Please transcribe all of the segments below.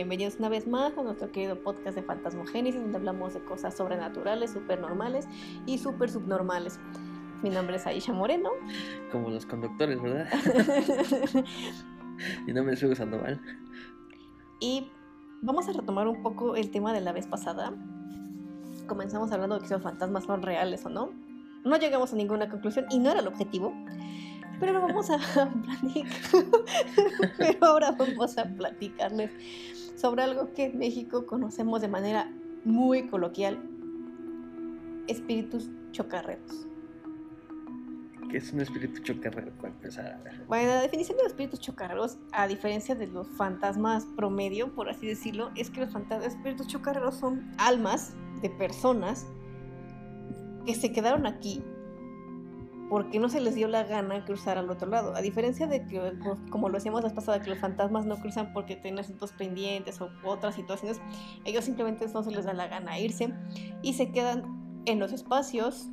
bienvenidos una vez más a nuestro querido podcast de Fantasmogénesis, donde hablamos de cosas sobrenaturales, supernormales y super subnormales. Mi nombre es Aisha Moreno. Como los conductores, ¿verdad? Mi nombre es Hugo Sandoval. Y vamos a retomar un poco el tema de la vez pasada. Comenzamos hablando de que los fantasmas son reales o no. No llegamos a ninguna conclusión y no era el objetivo. Pero vamos a platicar. Pero ahora vamos a platicarles sobre algo que en México conocemos de manera muy coloquial: espíritus chocarreros. ¿Qué es un espíritu chocarrero? Para empezar a ver. Bueno, la definición de los espíritus chocarreros, a diferencia de los fantasmas promedio, por así decirlo, es que los espíritus chocarreros son almas de personas que se quedaron aquí porque no se les dio la gana cruzar al otro lado. A diferencia de que, pues, como lo decíamos la pasada, que los fantasmas no cruzan porque tienen asuntos pendientes o otras situaciones, ellos simplemente no se les da la gana irse y se quedan en los espacios,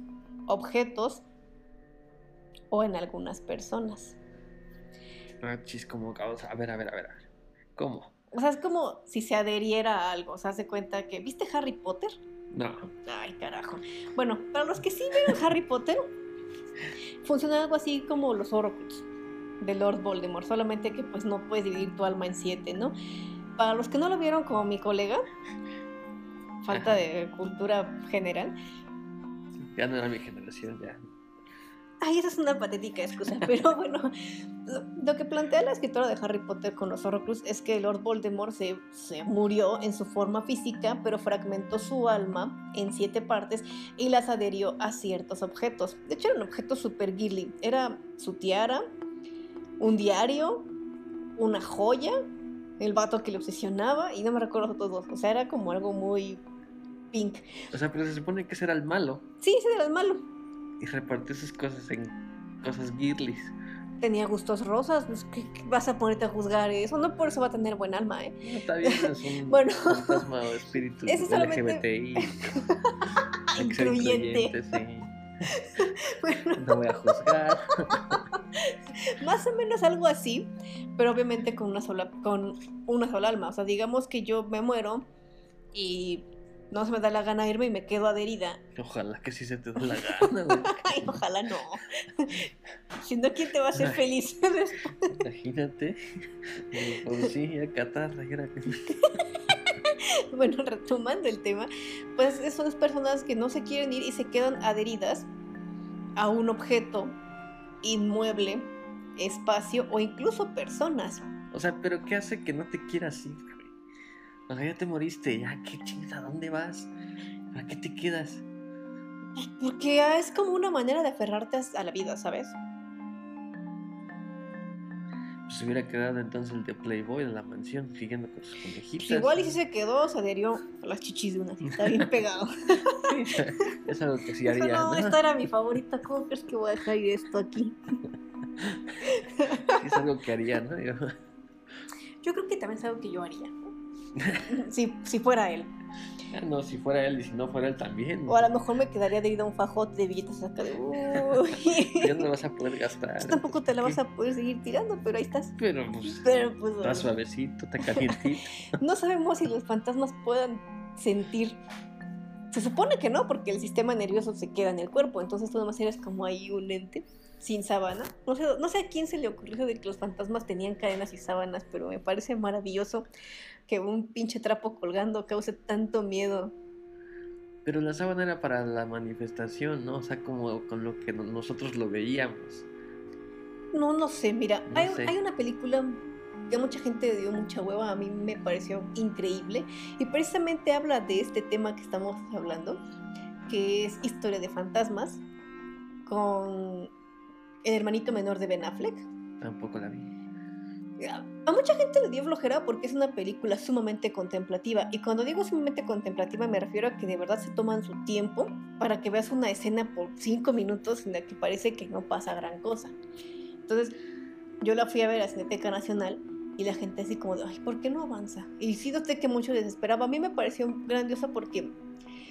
objetos o en algunas personas. Ah, chis, como, a ver, a ver, a ver, ¿cómo? O sea, es como si se adheriera a algo, o sea, se cuenta que, ¿viste Harry Potter? No. Ay, carajo. Bueno, para los que sí ven Harry Potter, Funciona algo así como los Horcrux de Lord Voldemort, solamente que pues no puedes dividir tu alma en siete, ¿no? Para los que no lo vieron como mi colega, falta de cultura general. Ya no era mi generación, ya. Ay, esa es una patética excusa, pero bueno, lo, que plantea la escritora de Harry Potter con los Horrocrux es que Lord Voldemort se, se, murió en su forma física, pero fragmentó su alma en siete partes y las adherió a ciertos objetos. De hecho, eran objetos super girly. Era su tiara, un diario, una joya, el vato que le obsesionaba y no me recuerdo todos. O sea, era como algo muy pink. O sea, pero se supone que ese era el malo. Sí, ese era el malo y repartió sus cosas en cosas girlies. Tenía gustos rosas, pues, ¿qué, vas a ponerte a juzgar eso? No por eso va a tener buen alma, ¿eh? No, está bien, es un bueno, fantasma o espíritu LGBTI. Incluyente. Sí. bueno. No voy a juzgar. Más o menos algo así, pero obviamente con una sola, con una sola alma. O sea, digamos que yo me muero y no se me da la gana irme y me quedo adherida. Ojalá que sí se te dé la gana, Ay, ojalá no. Siendo ¿quién te va a hacer feliz Imagínate. Pues sí, a catarra, Bueno, retomando el tema, pues son las personas que no se quieren ir y se quedan adheridas a un objeto, inmueble, espacio o incluso personas. O sea, pero ¿qué hace que no te quieras ir? O sea, ya te moriste, ya, qué chingada, ¿a dónde vas? ¿Para qué te quedas? Porque es como una manera de aferrarte a la vida, ¿sabes? Pues se hubiera quedado entonces el de Playboy en la mansión, siguiendo con sus conejitas. Pues igual y si se quedó, se adherió a las chichis de una, está bien pegado. es algo que sí haría. no, esta era mi favorita, ¿cómo crees que voy a dejar esto aquí? es algo que haría, ¿no? Yo creo que también es algo que yo haría. si, si fuera él. Ah, no, si fuera él y si no fuera él también. O a lo mejor me quedaría de ir a un fajote de billetes acá de. ya no lo vas a poder gastar. Pues tampoco te la vas a poder seguir tirando, pero ahí estás. Pero pues. Pero, pues está suavecito, está calientito. no sabemos si los fantasmas puedan sentir. Se supone que no, porque el sistema nervioso se queda en el cuerpo. Entonces tú nomás eres como ahí un ente sin sábana. No sé, no sé a quién se le ocurrió de que los fantasmas tenían cadenas y sábanas, pero me parece maravilloso que un pinche trapo colgando cause tanto miedo. Pero la sábana era para la manifestación, ¿no? O sea, como con lo que nosotros lo veíamos. No, no sé, mira, hay, hay una película que mucha gente dio mucha hueva, a mí me pareció increíble y precisamente habla de este tema que estamos hablando, que es historia de fantasmas, con el hermanito menor de Ben Affleck. Tampoco la vi. A mucha gente le dio flojera porque es una película sumamente contemplativa. Y cuando digo sumamente contemplativa me refiero a que de verdad se toman su tiempo para que veas una escena por cinco minutos en la que parece que no pasa gran cosa. Entonces, yo la fui a ver a Cineteca Nacional y la gente así como de, ay, ¿por qué no avanza? Y sí noté que mucho desesperaba. A mí me pareció grandiosa porque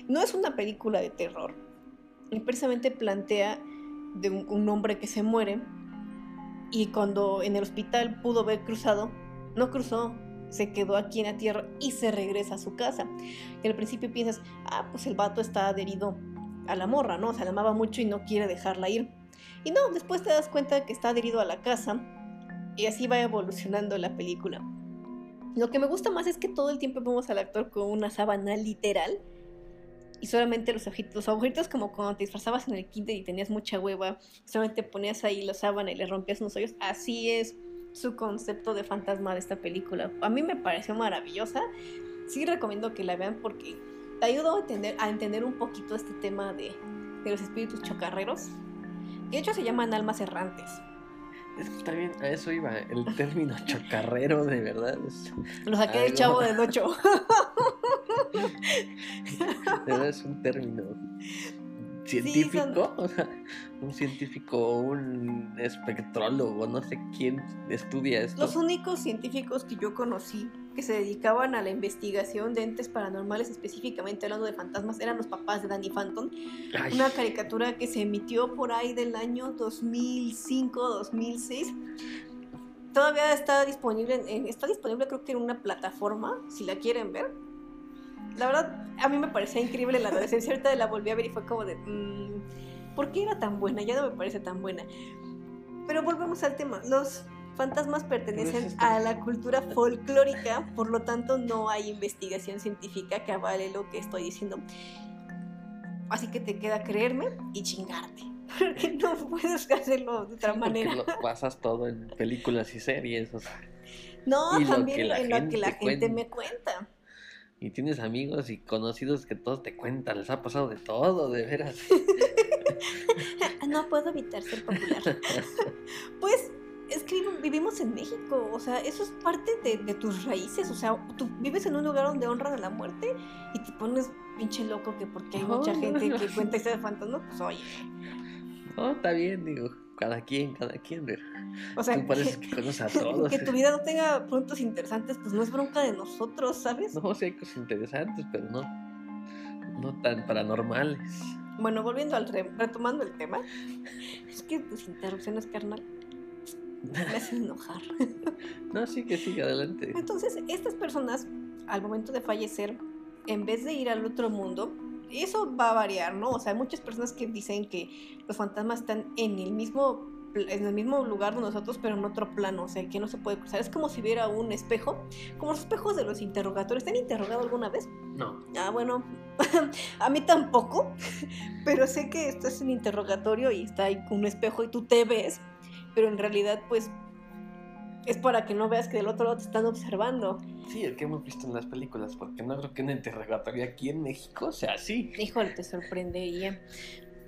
no es una película de terror. Y precisamente plantea de un, hombre que se muere y cuando en el hospital pudo ver cruzado, no cruzó, se quedó aquí en la tierra y se regresa a su casa. Y al principio piensas, ah, pues el vato está adherido a la morra, ¿no? O sea, la amaba mucho y no quiere dejarla ir. Y no, después te das cuenta que está adherido a la casa y así va evolucionando la película. Lo que me gusta más es que todo el tiempo vemos al actor con una sábana literal y solamente los ojitos, los agujeritos como cuando te disfrazabas en el kinder y tenías mucha hueva, solamente ponías ahí la sábana y le rompías unos hoyos. Así es su concepto de fantasma de esta película. A mí me pareció maravillosa. Sí recomiendo que la vean porque te ayuda a entender, a entender un poquito este tema de, de los espíritus chocarreros. De hecho se llaman almas errantes. Es que también a eso iba, el término chocarrero, de verdad. Lo saqué del chavo del 8. Es un término científico, o sea, un científico, un espectrólogo, no sé quién estudia esto. Los únicos científicos que yo conocí que se dedicaban a la investigación de entes paranormales, específicamente hablando de fantasmas, eran los papás de Danny Phantom. Ay, Una caricatura que se emitió por ahí del año 2005-2006. Todavía está disponible, está disponible creo que en una plataforma, si la quieren ver. La verdad, a mí me parecía increíble la adolescencia. Ahorita la volví a ver y fue como de, mm, ¿por qué era tan buena? Ya no me parece tan buena. Pero volvemos al tema. Los fantasmas pertenecen a la cultura folclórica, por lo tanto no hay investigación científica que avale lo que estoy diciendo. Así que te queda creerme y chingarte. Porque no puedes hacerlo de otra manera. lo basas todo en películas y series, o sea, No, y lo también la en lo que la gente me cuenta. Y tienes amigos y conocidos que todos te cuentan, les ha pasado de todo, de veras. No puedo evitar ser popular. Pues es que vivi- vivimos en México, o sea, eso es parte de, de tus raíces, o sea, tú vives en un lugar donde honran a la muerte y te pones pinche loco que porque hay mucha gente que cuenta historias de fantasmas, pues oye, No, está bien, digo, cada quien, cada quien, o sea, tú pareces que, que conoces a todos. que tu vida no tenga puntos interesantes, pues no es bronca de nosotros, ¿sabes? No, sí hay cosas interesantes, pero no, no tan paranormales. Bueno, volviendo al re- retomando el tema, es que tus interrupciones, carnal, me hacen enojar. No, sí que sigue adelante. Entonces, estas personas, al momento de fallecer, en vez de ir al otro mundo, eso va a variar, ¿no? O sea, hay muchas personas que dicen que los fantasmas están en el mismo en el mismo lugar de nosotros, pero en otro plano, o sea, que no se puede cruzar. Es como si hubiera un espejo, como los espejos de los interrogatorios. ¿Te han interrogado alguna vez? No, Ah, bueno, a mí tampoco, pero sé que estás en interrogatorio y está ahí un espejo y tú te ves, pero en realidad, pues, es para que no veas que del otro lado te están observando. sí, el que hemos visto en las películas, porque no creo que un interrogatorio aquí en México sea así. Híjole, te sorprendería.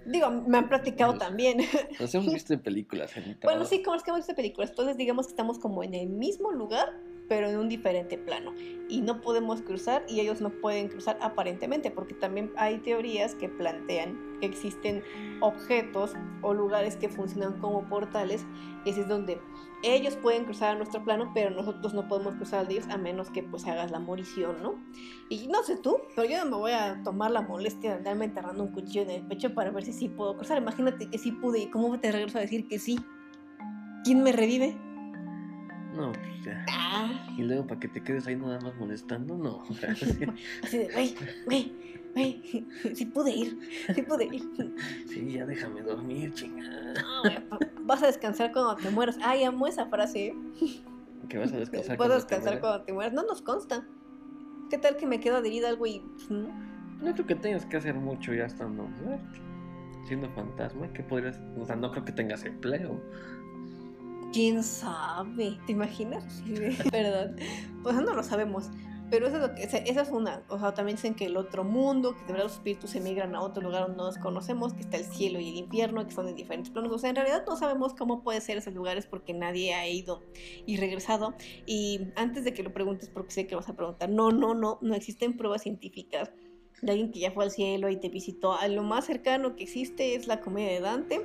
Digo, me han platicado también. Los hemos visto en películas. En Bueno, sí, como es que hemos visto películas. Entonces, digamos que estamos como en el mismo lugar, pero en un diferente plano. Y no podemos cruzar y ellos no pueden cruzar aparentemente, porque también hay teorías que plantean que existen objetos o lugares que funcionan como portales. Así es donde ellos pueden cruzar a nuestro plano, pero nosotros no podemos cruzar al de ellos a menos que pues hagas la morición, ¿no? Y no sé tú, pero yo no me voy a tomar la molestia de andarme enterrando un cuchillo en el pecho para ver si sí puedo cruzar. Imagínate que sí pude y cómo te regreso a decir que sí. ¿Quién me revive? No, pues ya. Ah, Y luego para que te quedes ahí nada más molestando, no. así de, güey, güey, güey, sí pude ir, sí pude ir. sí, ya déjame dormir, chingada. No, vas a descansar cuando te mueras. Ay, amo esa frase. ¿eh? Que vas a descansar. Cuando te descansar cuando te mueras. No nos consta. ¿Qué tal que me quedo adherida algo y pues, no? No creo que tengas que hacer mucho ya estando muerto. Siendo fantasma, que podrías. O sea, no creo que tengas empleo. ¿Quién sabe? ¿Te imaginas? Verdad. Pues no lo sabemos. Pero eso es lo que, esa esa es una, o sea, también dicen que el otro mundo, que de verdad los espíritus emigran a otro lugar donde no nos conocemos, que está el cielo y el infierno, que son en diferentes planos. O sea, en realidad no sabemos cómo puede ser esos lugares porque nadie ha ido y regresado. Y antes de que lo preguntes, porque sé que vas a preguntar, no, no, no, no existen pruebas científicas de alguien que ya fue al cielo y te visitó. A lo más cercano que existe es la comedia de Dante,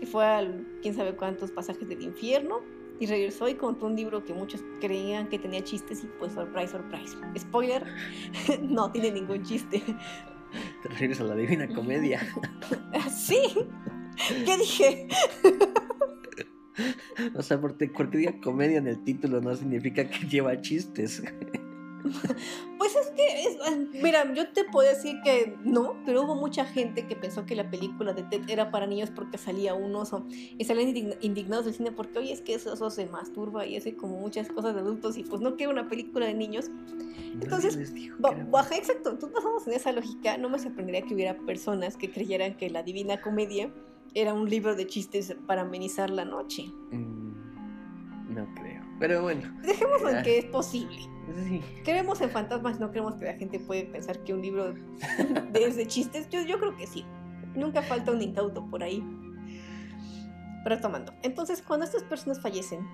que fue al quién sabe cuántos pasajes del infierno y regresó y contó un libro que muchos creían que tenía chistes y pues surprise, surprise. Spoiler, no tiene ningún chiste. Te refieres a la divina comedia. ¿Sí? ¿Qué dije? O sea, porque, porque diga comedia en el título no significa que lleva chistes. Pues es que, es, ah, mira, yo te puedo decir que no, pero hubo mucha gente que pensó que la película de Ted era para niños porque salía un oso y salían indign- indignados del cine porque, oye, es que ese oso se masturba y hace como muchas cosas de adultos y pues no quiero una película de niños. Entonces, Baja, exacto, entonces basamos en esa lógica, no me sorprendería que hubiera personas que creyeran que la Divina Comedia era un libro de chistes para amenizar la noche. Mm, no creo. Pero bueno. Dejémoslo en que es posible. Sí. Creemos en fantasmas, no creemos que la gente puede pensar que un libro de, es de chistes. Yo, yo creo que sí. Nunca falta un incauto por ahí. Retomando. Entonces, cuando estas personas fallecen,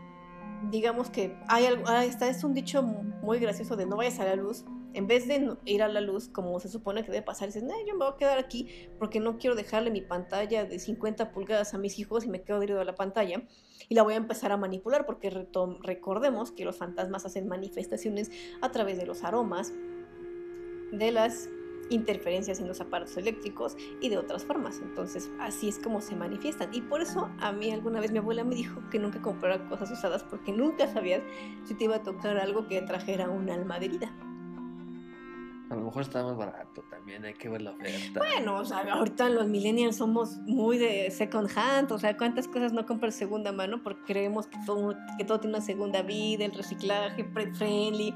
digamos que hay algo, ah, está, es un dicho muy gracioso de no vayas a la luz. En vez de ir a la luz, como se supone que debe pasar, dices, no, yo me voy a quedar aquí porque no quiero dejarle mi pantalla de 50 pulgadas a mis hijos y me quedo adherido a la pantalla. Y la voy a empezar a manipular porque recordemos que los fantasmas hacen manifestaciones a través de los aromas, de las interferencias en los aparatos eléctricos y de otras formas. Entonces, así es como se manifiestan. Y por eso a mí alguna vez mi abuela me dijo que nunca comprara cosas usadas porque nunca sabías si te iba a tocar algo que trajera un alma de herida. A lo mejor está más barato también, hay que ver la oferta. Bueno, o sea, ahorita los millennials somos muy de second hand, o sea, ¿cuántas cosas no compras segunda mano? Porque creemos que todo, que todo tiene una segunda vida, el reciclaje, pet-friendly.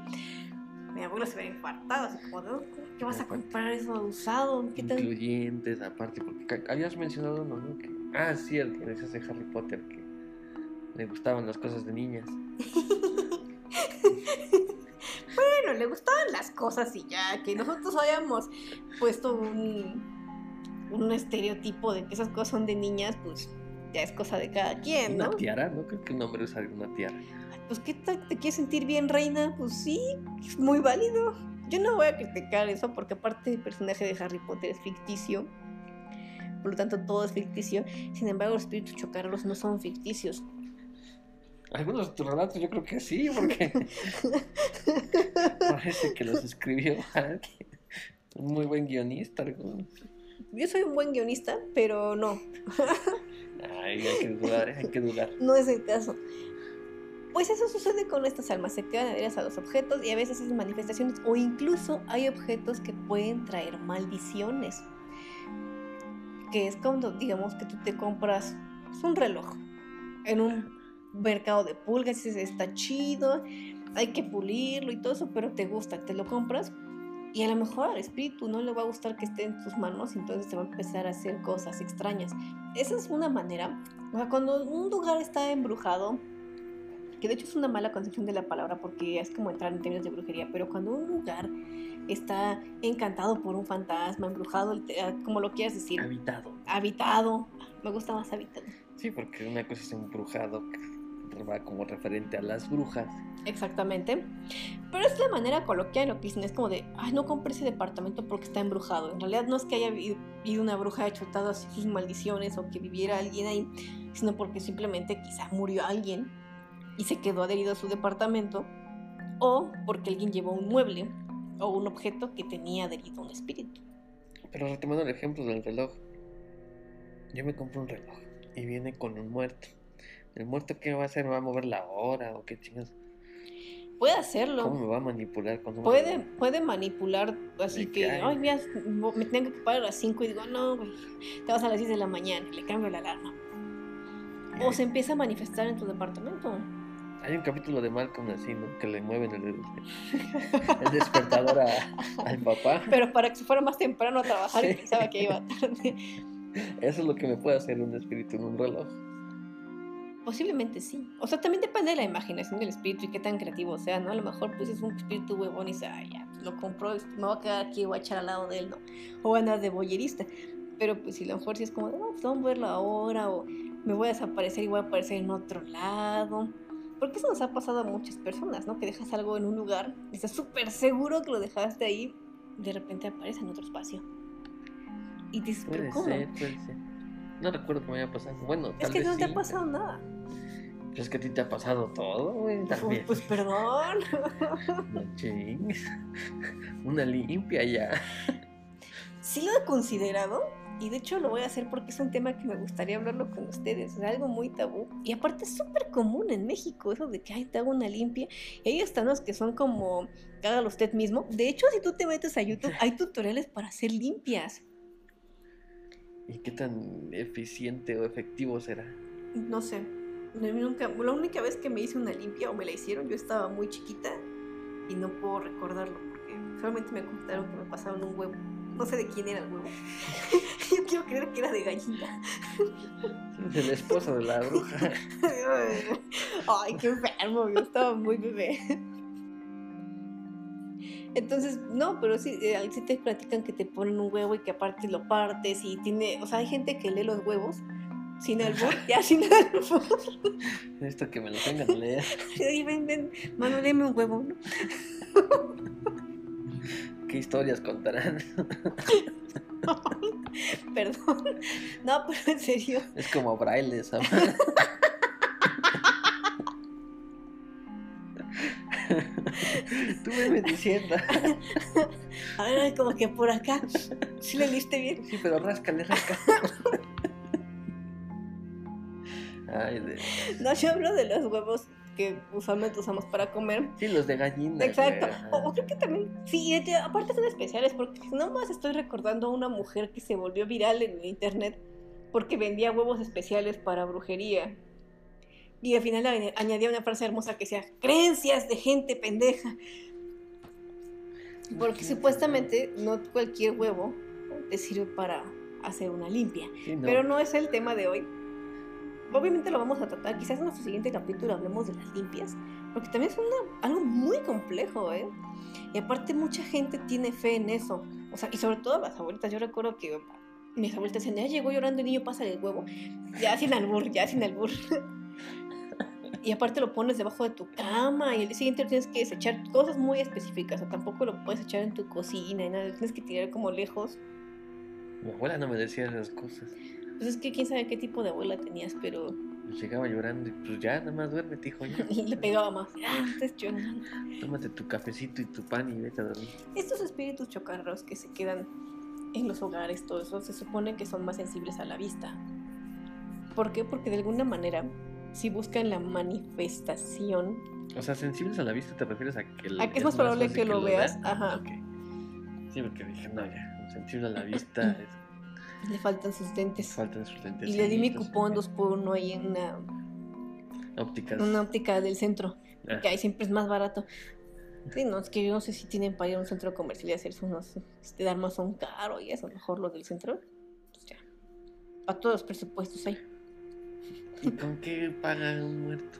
Mi abuelo se ve infartado, así como, "No, ¿qué vas a comprar eso usado? ¿Qué tal? Incluyentes, aparte, porque habías mencionado uno, ¿no? Que, ah, sí, el que decías de Harry Potter, que le gustaban las cosas de niñas. Bueno, le gustaban las cosas y ya, que nosotros hayamos puesto un, un estereotipo de que esas cosas son de niñas, pues ya es cosa de cada quien, ¿no? Una tiara, ¿no? Creo que un hombre usaría una tiara. Pues, ¿qué tal? ¿Te quieres sentir bien, reina? Pues sí, es muy válido. Yo no voy a criticar eso porque aparte el personaje de Harry Potter es ficticio. Por lo tanto, todo es ficticio. Sin embargo, los espíritus chocarros no son ficticios. Algunos de tus relatos yo creo que sí, porque parece que los escribió alguien. Un muy buen guionista. Yo soy un buen guionista, pero no, Ay, hay que dudar, hay que dudar. no es el caso. Pues eso sucede con estas almas, se quedan adheridas a los objetos y a veces hacen manifestaciones o incluso hay objetos que pueden traer maldiciones. Que es cuando digamos que tú te compras un reloj en un mercado de pulgas dices, está chido, hay que pulirlo y todo eso, pero te gusta, te lo compras y a lo mejor al espíritu no le va a gustar que esté en tus manos, entonces te va a empezar a hacer cosas extrañas. Esa es una manera, o sea, cuando un lugar está embrujado, que de hecho es una mala concepción de la palabra porque es como entrar en términos de brujería, pero cuando un lugar está encantado por un fantasma, embrujado, te- como lo quieras decir, Habitado. habitado, me gusta más habitado. Sí, porque una cosa es embrujado, que va como referente a las brujas. Exactamente. Pero es la manera coloquial lo que dicen. Es como de, ay, no compré ese departamento porque está embrujado. En realidad no es que haya ido una bruja chutado así sus maldiciones o que viviera alguien ahí, sino porque simplemente quizá murió alguien y se quedó adherido a su departamento. O porque alguien llevó un mueble o un objeto que tenía adherido un espíritu. Pero retomando el ejemplo del reloj. Yo me compro un reloj y viene con un muerto. ¿El muerto qué va a hacer? ¿Me va a mover la hora o qué chingas? Puede hacerlo. ¿Cómo me va a manipular con Puede, puede manipular así que, que, ay. mira, me tengo que parar a las 5 y digo, no, güey, te vas a las 10 de la mañana y le cambio la alarma. O se empieza a manifestar en tu departamento. Hay un capítulo de Malcolm así, ¿no? Que le mueven el, el despertador a- al papá. Pero para que se fuera más temprano a trabajar y Sí. pensaba que iba tarde. Eso es lo que me puede hacer un espíritu en un reloj. Posiblemente sí. O sea, también depende de la imaginación del espíritu y qué tan creativo sea, ¿no? A lo mejor pues es un espíritu huevón y dice, ay, ya, pues, lo compró, me voy a quedar aquí, voy a echar al lado de él, ¿no? O a andar de boyerista. Pero pues si a lo mejor sí es como, no, pues vamos a verlo ahora, o me voy a desaparecer y voy a aparecer en otro lado. Porque eso nos ha pasado a muchas personas, ¿no? Que dejas algo en un lugar, y estás súper seguro que lo dejaste ahí, de repente aparece en otro espacio. Y dices, ¿pero Puede cómo? ser, puede ser. No recuerdo que me haya pasado. Bueno, Es tal que vez no te sí, ha pasado nada. Pero Es que a ti te ha pasado todo, güey. Pues, También. pues perdón. No chingues. Una limpia ya. sí lo he considerado, Y de hecho lo voy a hacer porque es un tema que me gustaría hablarlo con ustedes. Es algo muy tabú. Y aparte es súper común en México eso de que, ay, te hago una limpia. Y hay hasta unos que son como, hágalo usted mismo. De hecho, si tú te metes a YouTube, hay tutoriales para hacer limpias. ¿Y qué tan eficiente o efectivo será? No sé. Nunca, la única vez que me hice una limpia o me la hicieron, yo estaba muy chiquita y no puedo recordarlo porque solamente me contaron que me pasaron un huevo. No sé de quién era el huevo. Yo quiero creer que era de gallina. Es el esposo de la bruja. Ay, qué enfermo, yo estaba muy bebé. Entonces, no, pero sí, eh, sí te platican que te ponen un huevo y que aparte lo partes y tiene, o sea, hay gente que lee los huevos sin albur, ya sin albur. Esto que me lo tengan a leer. Sí, ven, ven, mano, léeme un huevo, ¿no? ¿Qué historias contarán? Perdón. No, pero en serio. Es como braille, ¿sabes? Tú me diciendo. A ver, como que por acá. ¿Sí le liste bien? Sí, pero ráscale, ráscale. Ay, de... No, yo hablo de los huevos que usualmente usamos para comer. Sí, los de gallina. Exacto. O, creo que también, sí, aparte son especiales, porque no más estoy recordando a una mujer que se volvió viral en internet porque vendía huevos especiales para brujería. Y al final añadía una frase hermosa que decía, creencias de gente pendeja. Porque supuestamente no cualquier huevo te sirve para hacer una limpia. Pero no es el tema de hoy obviamente lo vamos a tratar, quizás en nuestro siguiente capítulo hablemos de las limpias, porque también es algo muy complejo, ¿eh? Y aparte mucha gente tiene fe en eso, o sea, y sobre todo las abuelitas, yo recuerdo que mis abuelitas decían, ya llegó llorando el niño, pasa el huevo, ya sin albur, ya sin albur. y aparte lo pones debajo de tu cama y el día siguiente tienes que desechar cosas muy específicas, o tampoco lo puedes echar en tu cocina y nada, tienes que tirar como lejos. Mi abuela no me decía esas cosas. Pues es que quién sabe qué tipo de abuela tenías, pero. Llegaba llorando y pues ya, nada más duerme, hijo. Ya. Le pegaba más. Ah, estás llorando. Tómate tu cafecito y tu pan y vete a dormir. Estos espíritus chocarros que se quedan en los hogares, todo eso, se supone que son más sensibles a la vista. ¿Por qué? Porque de alguna manera, si buscan la manifestación. O sea, sensibles a la vista, ¿te refieres a que, a que es, más probable que, lo veas? Ajá. Sí, porque dije, no, ya, sensible a la vista. es le faltan sus lentes. Faltan sus lentes. Y le di mi cupón 2 por 1 ahí en una óptica. Una óptica del centro. Ah. Que ahí siempre es más barato. Sí, no, es que yo no sé si tienen para ir a un centro comercial y hacerse unos, este, dar más un caro y eso, mejor los del centro. Pues ya. Para todos los presupuestos ahí. ¿Y con qué paga un muerto?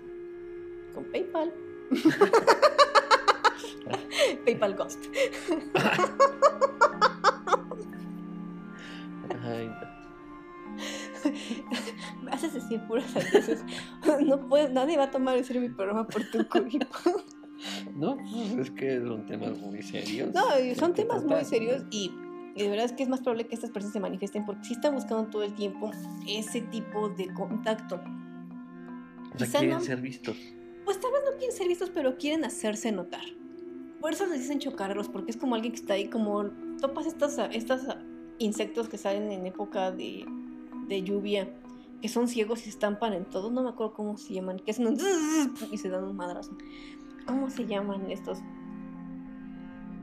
Con PayPal. PayPal Ghost. Me haces decir puras veces. No puedes, nadie va a tomar en serio mi programa por tu culpa. No, pues es que son temas muy serios. No, son temas muy serios y, de verdad es que es más probable que estas personas se manifiesten porque si están buscando todo el tiempo ese tipo de contacto. O sea, quieren ser vistos. Pues tal vez no quieren ser vistos, pero quieren hacerse notar. Por eso les dicen chocarlos, porque es como alguien que está ahí como topas estas, estas insectos que salen en época de, de lluvia, que son ciegos y se estampan en todo, no me acuerdo cómo se llaman, que hacen un y se dan un madrazo. ¿Cómo se llaman estos?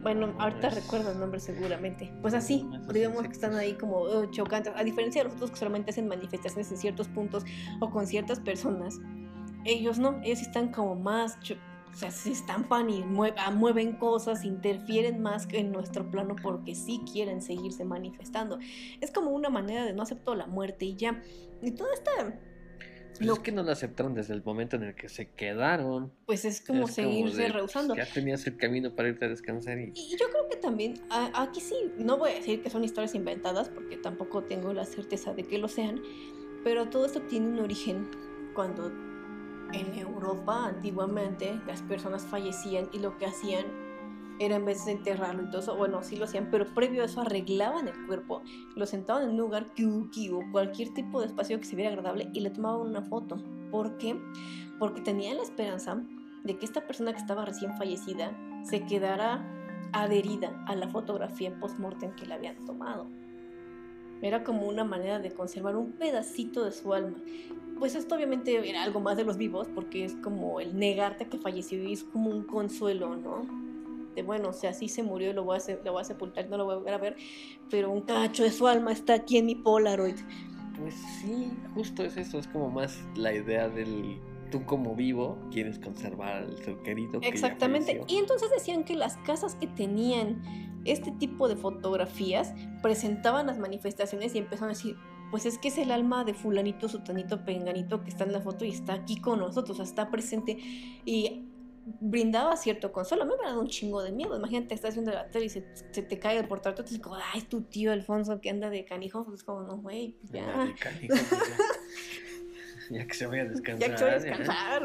Bueno, ahorita recuerdo el nombre seguramente. Pues así, digamos que están ahí como oh, chocantes. A diferencia de los otros que solamente hacen manifestaciones en ciertos puntos o con ciertas personas, ellos no, ellos están como más o sea, se estampan y ah, mueven cosas, interfieren más en nuestro plano porque sí quieren seguirse manifestando. Es como una manera de no aceptar la muerte y ya. Y toda esta... Pues lo... es que no la aceptaron desde el momento en el que se quedaron. Pues es como seguirse rehusando. Ya tenías el camino para irte a descansar. Y... y yo creo que también, aquí sí, no voy a decir que son historias inventadas porque tampoco tengo la certeza de que lo sean, pero todo esto tiene un origen cuando en Europa antiguamente las personas fallecían y lo que hacían era en vez de enterrarlo y todo eso, bueno, sí lo hacían, pero previo a eso arreglaban el cuerpo, lo sentaban en un lugar que o cualquier tipo de espacio que se viera agradable y le tomaban una foto. ¿Por qué? Porque tenían la esperanza de que esta persona que estaba recién fallecida se quedara adherida a la fotografía post-mortem que le habían tomado. Era como una manera de conservar un pedacito de su alma. Pues esto obviamente era algo más de los vivos, porque es como el negarte que falleció y es como un consuelo, ¿no? De bueno, o sea, sí se murió y lo voy, a, lo voy a sepultar, no lo voy a volver a ver, pero un cacho de su alma está aquí en mi Polaroid. Pues sí, justo es eso, es como más la idea del tú como vivo quieres conservar al ser querido. Que Exactamente. Ya y entonces decían que las casas que tenían este tipo de fotografías presentaban las manifestaciones y empezaron a decir, pues es que es el alma de fulanito, sutanito, penganito que está en la foto y está aquí con nosotros, o sea, está presente y brindaba cierto consuelo. A mí me ha dado un chingo de miedo. Imagínate, estás viendo la tele y se, te cae el portal, y es como, ay, es tu tío Alfonso que anda de canijo. Pues es como, no, güey, pues ya. De canijo, pues ya. ya. que se vaya a descansar. Ya que se vaya a descansar.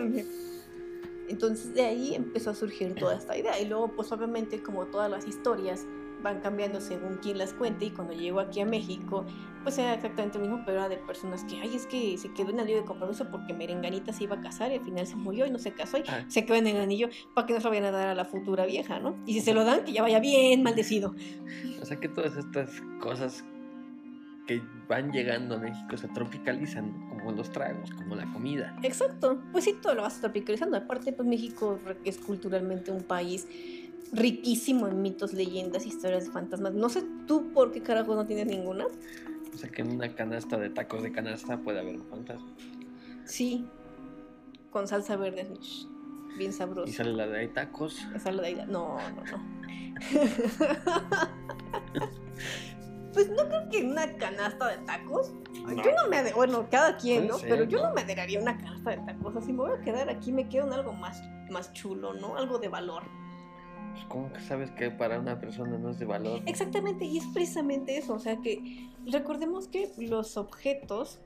Entonces de ahí empezó a surgir toda esta idea. Y luego, pues obviamente, como todas las historias van cambiando según quien las cuente y cuando llegó aquí a México pues era exactamente lo mismo pero era de personas que ay es que se quedó en el anillo de compromiso porque Merenganita se iba a casar y al final se murió y no se casó y ah. se quedó en el anillo para que no se lo vayan a dar a la futura vieja ¿no? y si se lo dan que ya vaya bien maldecido o sea que todas estas cosas que van llegando a México se tropicalizan como los tragos, como la comida. Exacto, pues sí, todo lo vas tropicalizando. Aparte, pues México es culturalmente un país riquísimo en mitos, leyendas, historias de fantasmas. No sé tú por qué carajo no tienes ninguna. O sea que en una canasta de tacos de canasta puede haber un fantasma. Sí, con salsa verde, bien sabroso. ¿Y sale la de ahí tacos? Sale de ahí, no, no, no. pues no creo que en una canasta de tacos. Yo no me, bueno, cada quien, ¿no? Pero yo no me adheraría una canasta de tacos. Así me voy a quedar aquí, me quedo en algo más, más chulo, ¿no? Algo de valor. Pues, ¿cómo que sabes que para una persona no es de valor? Exactamente, y es precisamente eso, o sea que recordemos que los objetos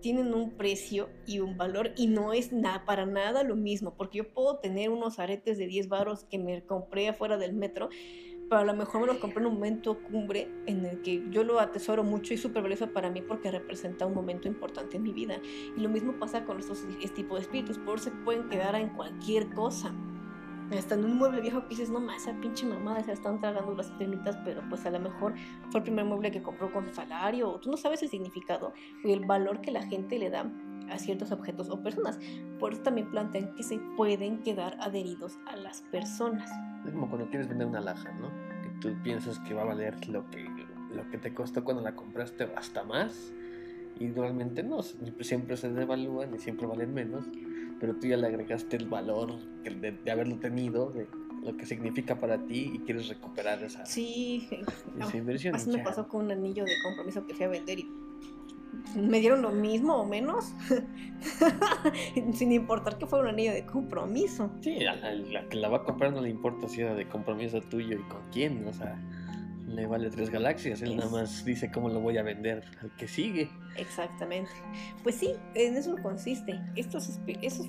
tienen un precio y un valor y no es nada para nada lo mismo, porque yo puedo tener unos aretes de 10 varos que me compré afuera del metro, pero a lo mejor me los compré en un momento cumbre en el que yo lo atesoro mucho y súper valioso para mí porque representa un momento importante en mi vida. Y lo mismo pasa con estos este tipo de espíritus, por se pueden quedar en cualquier cosa hasta en un mueble viejo que dices, no más, esa pinche mamada se están tragando las termitas, pero pues a lo mejor fue el primer mueble que compró con salario, o tú no sabes el significado y el valor que la gente le da a ciertos objetos o personas. Por eso también plantean que se pueden quedar adheridos a las personas. Es como cuando quieres vender una laja, ¿no? Que tú piensas que va a valer lo que, lo que te costó cuando la compraste hasta más. Y realmente no, siempre se devalúan y siempre valen menos pero tú ya le agregaste el valor de, haberlo tenido, de lo que significa para ti y quieres recuperar esa, sí, esa inversión. Así me pasó con un anillo de compromiso que fui a vender y me dieron lo mismo o menos, sin importar que fuera un anillo de compromiso. Sí, a la, que la va a comprar no le importa si era de compromiso tuyo y con quién, o sea le vale tres galaxias, él nada más dice cómo lo voy a vender al que sigue. Exactamente. Pues sí, en eso consiste. Estos,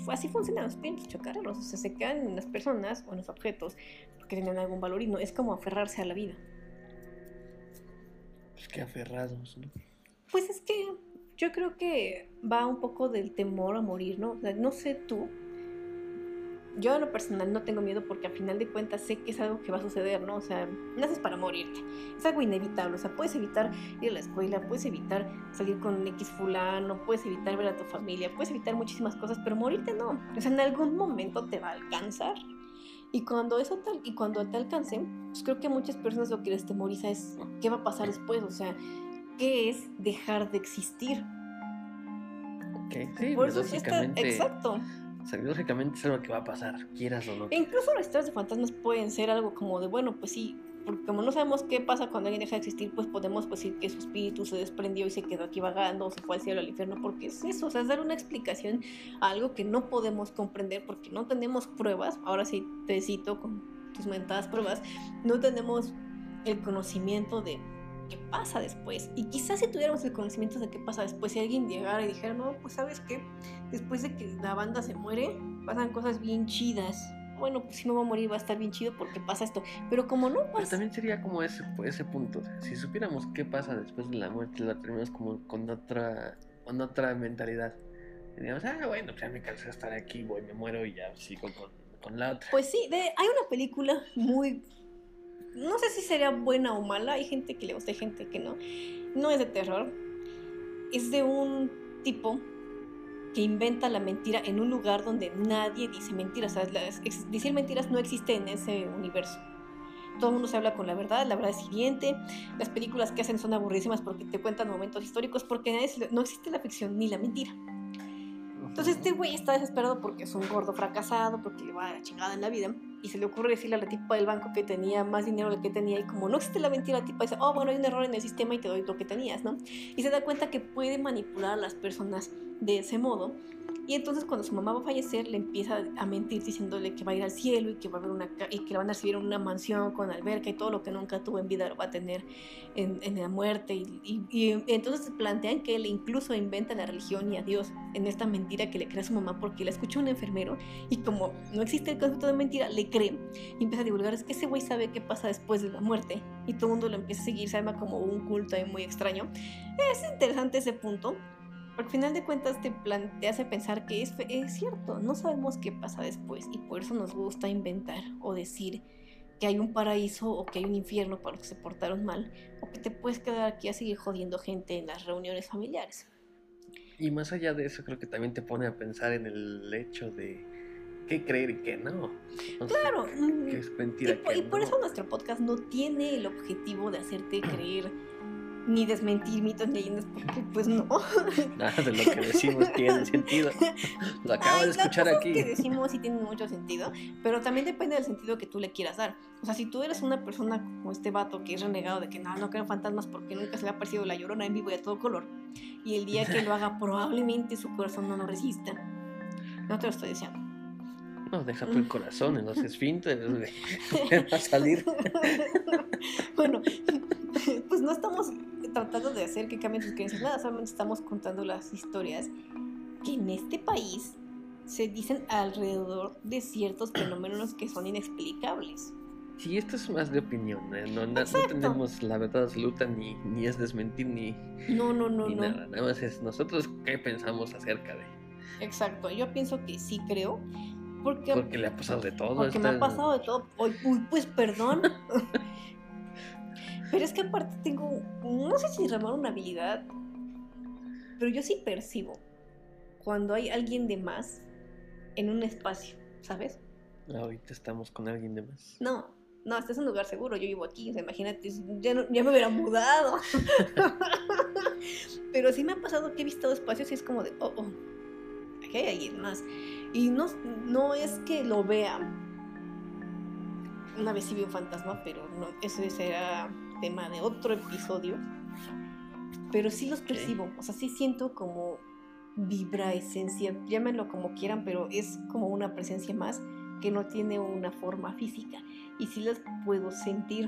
así funcionan los espíritus chocarros, o sea, se quedan en las personas o en los objetos porque tienen algún valor y no es como aferrarse a la vida. Pues que aferrados, ¿no? Pues es que yo creo que va un poco del temor a morir, ¿no? O sea, no sé tú, yo en lo personal no tengo miedo porque al final de cuentas sé que es algo que va a suceder, ¿no? O sea, naces para morirte. Es algo inevitable. O sea, puedes evitar ir a la escuela, puedes evitar salir con X fulano, puedes evitar ver a tu familia, puedes evitar muchísimas cosas, pero morirte no. O sea, en algún momento te va a alcanzar. Y cuando eso tal, y cuando te alcance, pues creo que muchas personas lo que les temoriza es qué va a pasar después, o sea, qué es dejar de existir. Ok, sí, Por eso exacto o lógicamente es algo que va a pasar, quieras o no. E incluso las historias de fantasmas pueden ser algo como de, bueno, pues sí, porque como no sabemos qué pasa cuando alguien deja de existir, pues podemos pues, decir que su espíritu se desprendió y se quedó aquí vagando, o se fue al cielo al infierno, porque es eso, o sea, es dar una explicación a algo que no podemos comprender porque no tenemos pruebas. Ahora sí te cito con tus mentadas pruebas, no tenemos el conocimiento de qué pasa después. Y quizás si tuviéramos el conocimiento de qué pasa después, si alguien llegara y dijera, no, pues sabes qué, después de que la banda se muere, pasan cosas bien chidas. Bueno, pues si me voy a morir va a estar bien chido porque pasa esto. Pero como no pasa... Pero también sería como ese, ese punto. Si supiéramos qué pasa después de la muerte, la terminamos como con otra, con otra mentalidad. Diríamos, ah, bueno, pues ya me cansé de estar aquí, voy, me muero y ya sigo con, con la otra. Pues sí, de, hay una película muy no sé si sería buena o mala, hay gente que le gusta, hay gente que no. No es de terror. Es de un tipo que inventa la mentira en un lugar donde nadie dice mentiras. O sea, decir mentiras no existe en ese universo. Todo el mundo se habla con la verdad, la verdad es hiriente. Las películas que hacen son aburridísimas porque te cuentan momentos históricos, porque no existe la ficción ni la mentira. Entonces este güey está desesperado porque es un gordo fracasado, porque le va a la chingada en la vida. Y se le ocurre decirle a la tipa del banco que tenía más dinero del que tenía. Y como no existe la mentira, la tipa dice, oh, bueno, hay un error en el sistema y te doy lo que tenías, ¿no? Y se da cuenta que puede manipular a las personas de ese modo. Y entonces cuando su mamá va a fallecer, le empieza a mentir diciéndole que va a ir al cielo y que va a haber una y que le van a recibir en una mansión con alberca y todo lo que nunca tuvo en vida lo va a tener en, en la muerte. Y, y- y entonces plantean que él incluso inventa la religión y a Dios en esta mentira que le crea su mamá porque la escuchó un enfermero y como no existe el concepto de mentira, le cree y empieza a divulgar. Es que ese güey sabe qué pasa después de la muerte y todo el mundo lo empieza a seguir, se llama como un culto ahí muy extraño. Es interesante ese punto. Al final de cuentas te, te hace pensar que es, es cierto, no sabemos qué pasa después y por eso nos gusta inventar o decir que hay un paraíso o que hay un infierno para los que se portaron mal o que te puedes quedar aquí a seguir jodiendo gente en las reuniones familiares. Y más allá de eso, creo que también te pone a pensar en el hecho de qué creer y qué no. O sea, Claro, mm, que es y mentira. por, que y por no. eso nuestro podcast no tiene el objetivo de hacerte creer ni desmentir mitos ni leyendas porque pues no. Nada de lo que decimos tiene sentido. Lo acabo Ay, de las escuchar cosas aquí. que decimos sí tienen mucho sentido, pero también depende del sentido que tú le quieras dar. O sea, si tú eres una persona como este vato que es renegado de que no, no creo en fantasmas porque nunca se le ha parecido la llorona en vivo y a todo color, y el día que lo haga probablemente su corazón no lo resista. No te lo estoy diciendo. No, deja tu el corazón en los esfínteres. Va a salir. bueno, pues no estamos tratando de hacer que cambien sus creencias, nada, solamente estamos contando las historias que en este país se dicen alrededor de ciertos fenómenos que son inexplicables. Sí, esto es más de opinión. ¿eh? No, no Exacto. tenemos la verdad absoluta, ni, ni es desmentir, ni, No, no, no, ni no. nada. Nada más es nosotros qué pensamos acerca de. Exacto, yo pienso que sí creo, porque, Porque le ha pasado de todo. porque me ha pasado de todo. Uy, uy, pues perdón. pero es que aparte tengo, no sé si llamar una habilidad, pero yo sí percibo cuando hay alguien de más en un espacio, ¿sabes? Ahorita estamos con alguien de más. No, no, este es un lugar seguro, yo vivo aquí, o sea, imagínate, ya, no- ya me hubiera mudado. Pero sí me ha pasado que he visto espacios y es como de, oh, oh, aquí hay alguien más. Y no, no es que lo vea. Una vez sí vi un fantasma, pero no, ese será tema de otro episodio. Pero sí los percibo, o sea, sí siento como vibra esencia, llámenlo como quieran, pero es como una presencia más que no tiene una forma física y sí las puedo sentir.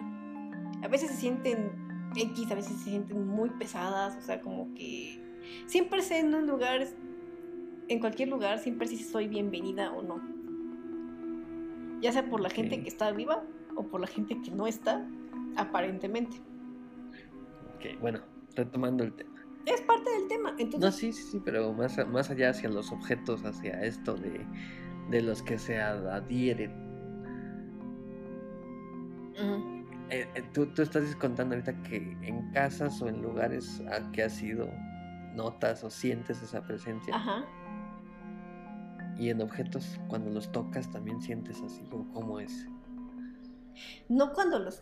A veces se sienten X, a veces se sienten muy pesadas, o sea, como que siempre sé en un lugar, en cualquier lugar, siempre si soy bienvenida o no. Ya sea por la gente que está viva o por la gente que no está, aparentemente. Ok, bueno, retomando el tema. Es parte del tema. Entonces, No, sí, sí, sí, pero más, más allá hacia los objetos, hacia esto de, de los que se adhieren. Eh, eh, tú, tú estás contando ahorita que en casas o en lugares a que has ido notas o sientes esa presencia. Ajá. Y en objetos, cuando los tocas, también sientes así, o cómo es. No cuando los.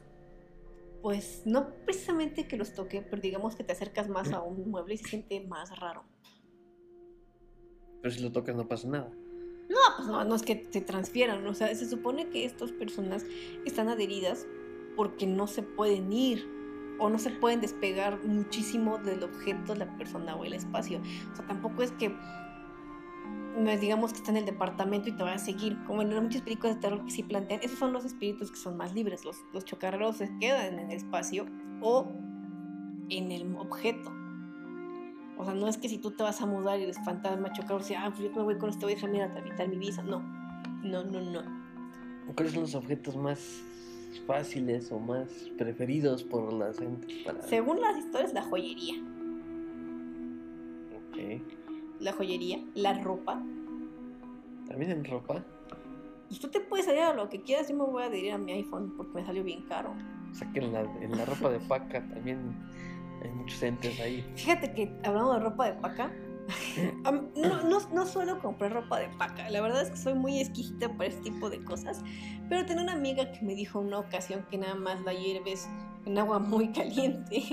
Pues no precisamente que los toque, pero digamos que te acercas más a un mueble y se siente más raro. Pero si lo tocas no pasa nada. No, pues no, no es que se transfieran, o sea, se supone que estas personas están adheridas porque no se pueden ir o no se pueden despegar muchísimo del objeto, la persona o el espacio. O sea, tampoco es que digamos que está en el departamento y te va a seguir, como en muchas películas de terror que sí plantean, esos son los espíritus que son más libres, los, los chocarreros se quedan en el espacio o en el objeto. O sea, no es que si tú te vas a mudar y eres fantasma chocarro, sea, ah, pues yo me voy con este, voy a dejarme ir a tramitar mi visa. No, no, no, no. ¿Cuáles son los objetos más fáciles o más preferidos por la gente para... Según las historias, la joyería. Ok. La joyería, la ropa. También en ropa. Pues tú te puedes a lo que quieras, yo me voy a adherir a mi iPhone porque me salió bien caro. O sea que en la, en la ropa de paca también Hay muchos entes ahí. Fíjate que hablando de ropa de paca, no, no, no suelo comprar ropa de paca. La verdad es que soy muy exquisita para este tipo de cosas. Pero tenía una amiga que me dijo una ocasión que nada más la hierves en agua muy caliente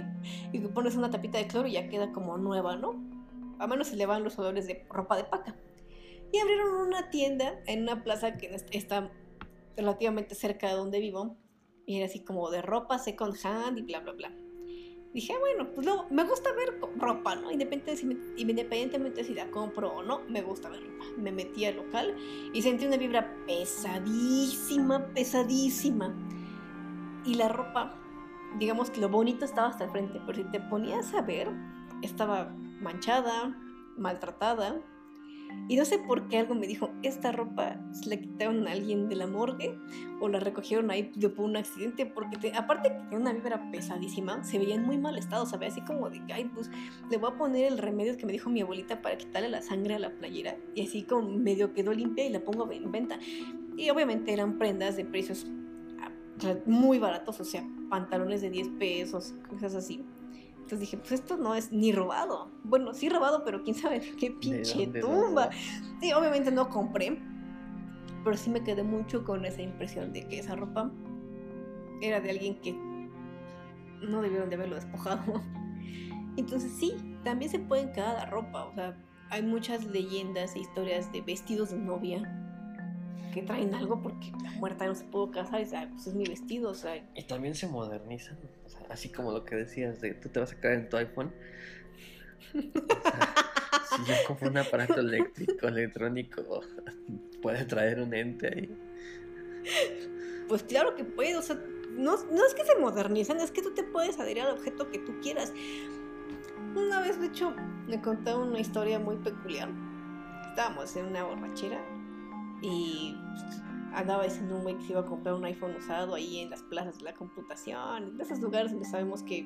y que pones una tapita de cloro y ya queda como nueva, ¿no? A menos se le van los olores de ropa de paca. Y abrieron una tienda en una plaza que est- está relativamente cerca de donde vivo. Y era así como de ropa second hand y bla, bla, bla. Dije, "Ah, bueno, pues luego me gusta ver ropa, ¿no? Independientemente, independientemente si la compro o no, me gusta ver ropa. Me metí al local y sentí una vibra pesadísima, pesadísima. Y la ropa, digamos que lo bonito estaba hasta el frente, pero si te ponías a ver, estaba manchada, maltratada. Y no sé por qué algo me dijo, esta ropa se la quitaron a alguien de la morgue o la recogieron ahí por un accidente, porque te- aparte que una vibra pesadísima, se veía en muy mal estado, veía así como de, ay, pues le voy a poner el remedio que me dijo mi abuelita para quitarle la sangre a la playera, y así como medio quedó limpia y la pongo en venta. Y obviamente eran prendas de precios ah, muy baratos, o sea, pantalones de 10 pesos, cosas así. Entonces dije, pues esto no es ni robado. Bueno, sí robado, pero quién sabe de qué pinche tumba. Sí, obviamente no compré, pero sí me quedé mucho con esa impresión de que esa ropa era de alguien que no debieron de haberlo despojado. Entonces sí, también se pueden quedar la ropa, o sea, hay muchas leyendas e historias de vestidos de novia que traen algo porque la muerta no se pudo casar y dice, "Ay, pues es mi vestido, o sea, Y también se modernizan. Así como lo que decías de tú te vas a caer en tu iPhone. Si yo compro un aparato eléctrico, electrónico, puede traer un ente ahí. Pues claro que puede, o sea, no, no es que se modernizan, es que tú te puedes adherir al objeto que tú quieras. Una vez, de hecho, me contaron una historia muy peculiar. Estábamos en una borrachera y pues, andaba diciendo un güey que se iba a comprar un iPhone usado ahí en las plazas de la computación, de esos lugares donde sabemos que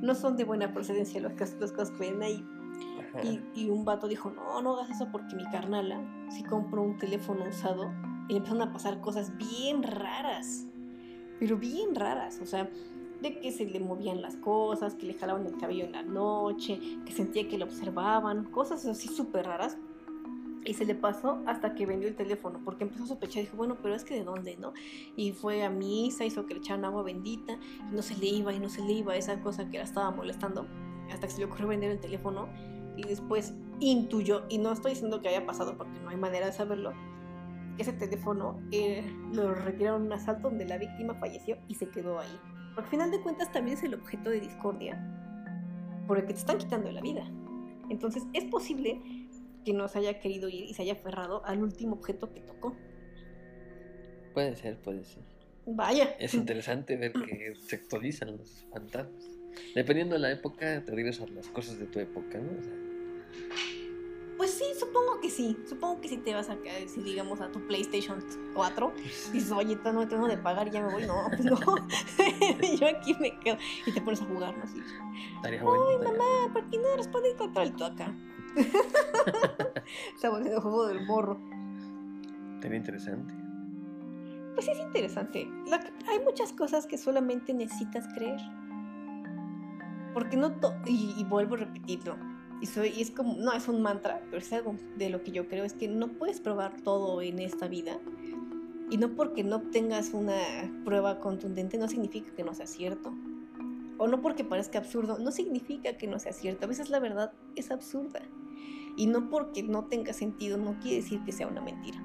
no son de buena procedencia los, los cosas que venden ahí. Y, y un vato dijo, no, no hagas eso porque mi carnala sí compró un teléfono usado y le empezaron a pasar cosas bien raras, pero bien raras, o sea, de que se le movían las cosas, que le jalaban el cabello en la noche, que sentía que lo observaban, cosas así súper raras. Y se le pasó hasta que vendió el teléfono, porque empezó a sospechar, dijo, bueno, pero es que de dónde, ¿no? Y fue a misa, hizo que le echaran agua bendita, y no se le iba, y no se le iba esa cosa que la estaba molestando, hasta que se le ocurrió vender el teléfono, y después intuyó, y no estoy diciendo que haya pasado porque no hay manera de saberlo, ese teléfono eh, lo retiraron en un asalto donde la víctima falleció y se quedó ahí. Porque al final de cuentas también es el objeto de discordia por el que te están quitando la vida. Entonces es posible que no se haya querido ir y se haya aferrado al último objeto que tocó. Puede ser, puede ser. Vaya. Es interesante ver que se actualizan los fantasmas. Dependiendo de la época, te regresas a las cosas de tu época, ¿no? O sea, Pues sí, supongo que sí. Supongo que sí te vas a caer, si digamos a tu PlayStation 4 y dices, oye, no tengo de pagar y ya me voy. No, pues no. Yo aquí me quedo. Y te pones a jugar, ¿no? Así. estaría bueno. Ay, mamá, ¿por qué no responde el control tú acá? Estamos en el juego del morro. estaría interesante. Pues es interesante. La hay muchas cosas que solamente necesitas creer. Porque no to- y, y vuelvo a repetirlo. Y, soy, y es como, no es un mantra, pero es algo de lo que yo creo, es que no puedes probar todo en esta vida. Y no porque no tengas una prueba contundente no significa que no sea cierto. O no porque parezca absurdo, no significa que no sea cierto. A veces la verdad es absurda. Y no porque no tenga sentido no quiere decir que sea una mentira.